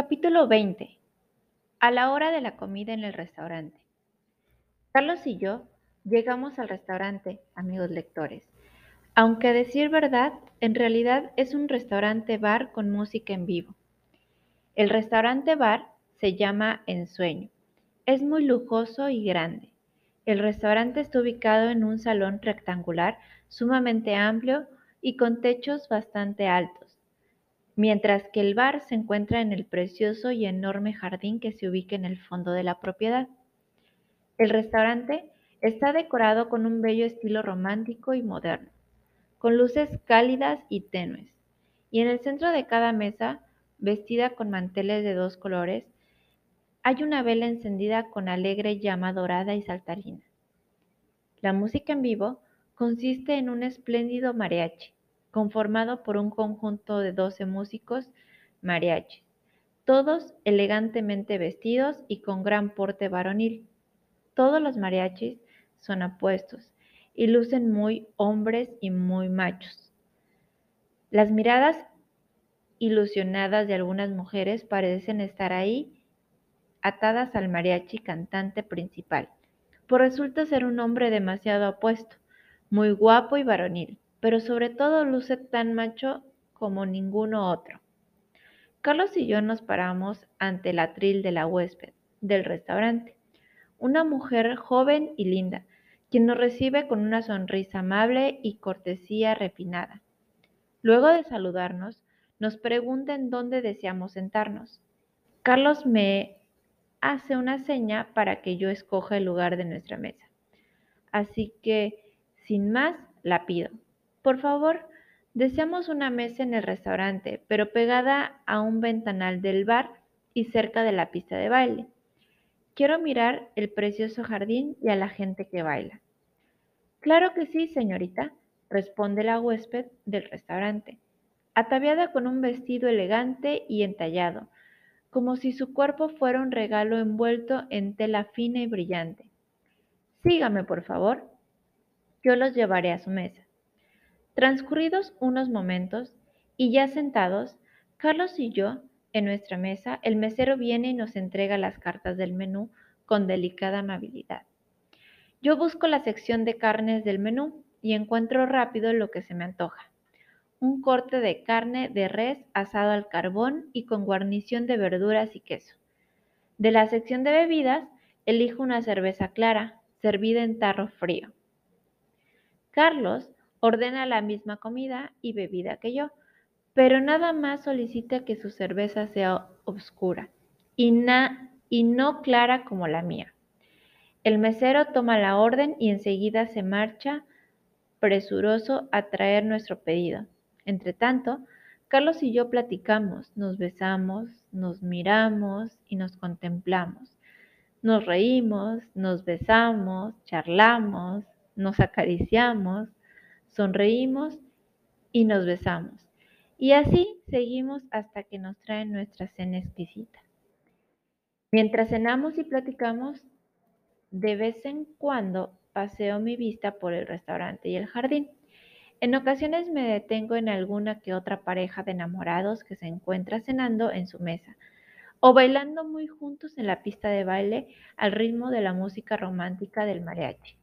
Capítulo 20. A la hora de la comida en el restaurante. Carlos y yo llegamos al restaurante, amigos lectores. Aunque a decir verdad, en realidad es un restaurante bar con música en vivo. El restaurante bar se llama Ensueño. Es muy lujoso y grande. El restaurante está ubicado en un salón rectangular sumamente amplio y con techos bastante altos mientras que el bar se encuentra en el precioso y enorme jardín que se ubica en el fondo de la propiedad. El restaurante está decorado con un bello estilo romántico y moderno, con luces cálidas y tenues, y en el centro de cada mesa, vestida con manteles de dos colores, hay una vela encendida con alegre llama dorada y saltarina. La música en vivo consiste en un espléndido mariachi, conformado por un conjunto de 12 músicos mariachis, todos elegantemente vestidos y con gran porte varonil. Todos los mariachis son apuestos y lucen muy hombres y muy machos. Las miradas ilusionadas de algunas mujeres parecen estar ahí atadas al mariachi cantante principal, pues resulta ser un hombre demasiado apuesto, muy guapo y varonil pero sobre todo luce tan macho como ninguno otro. Carlos y yo nos paramos ante el atril de la huésped del restaurante, una mujer joven y linda, quien nos recibe con una sonrisa amable y cortesía refinada. Luego de saludarnos, nos pregunta en dónde deseamos sentarnos. Carlos me hace una seña para que yo escoja el lugar de nuestra mesa. Así que, sin más, la pido. Por favor, deseamos una mesa en el restaurante, pero pegada a un ventanal del bar y cerca de la pista de baile. Quiero mirar el precioso jardín y a la gente que baila. Claro que sí, señorita, responde la huésped del restaurante, ataviada con un vestido elegante y entallado, como si su cuerpo fuera un regalo envuelto en tela fina y brillante. Sígame, por favor. Yo los llevaré a su mesa. Transcurridos unos momentos y ya sentados, Carlos y yo, en nuestra mesa, el mesero viene y nos entrega las cartas del menú con delicada amabilidad. Yo busco la sección de carnes del menú y encuentro rápido lo que se me antoja. Un corte de carne de res asado al carbón y con guarnición de verduras y queso. De la sección de bebidas, elijo una cerveza clara, servida en tarro frío. Carlos Ordena la misma comida y bebida que yo, pero nada más solicita que su cerveza sea oscura y, no clara como la mía. El mesero toma la orden y enseguida se marcha presuroso a traer nuestro pedido. Entre tanto, Carlos y yo platicamos, nos besamos, nos miramos y nos contemplamos. Nos reímos, nos besamos, charlamos, nos acariciamos, sonreímos y nos besamos. Y así seguimos hasta que nos traen nuestra cena exquisita. Mientras cenamos y platicamos, de vez en cuando paseo mi vista por el restaurante y el jardín. En ocasiones me detengo en alguna que otra pareja de enamorados que se encuentra cenando en su mesa o bailando muy juntos en la pista de baile al ritmo de la música romántica del mariachi.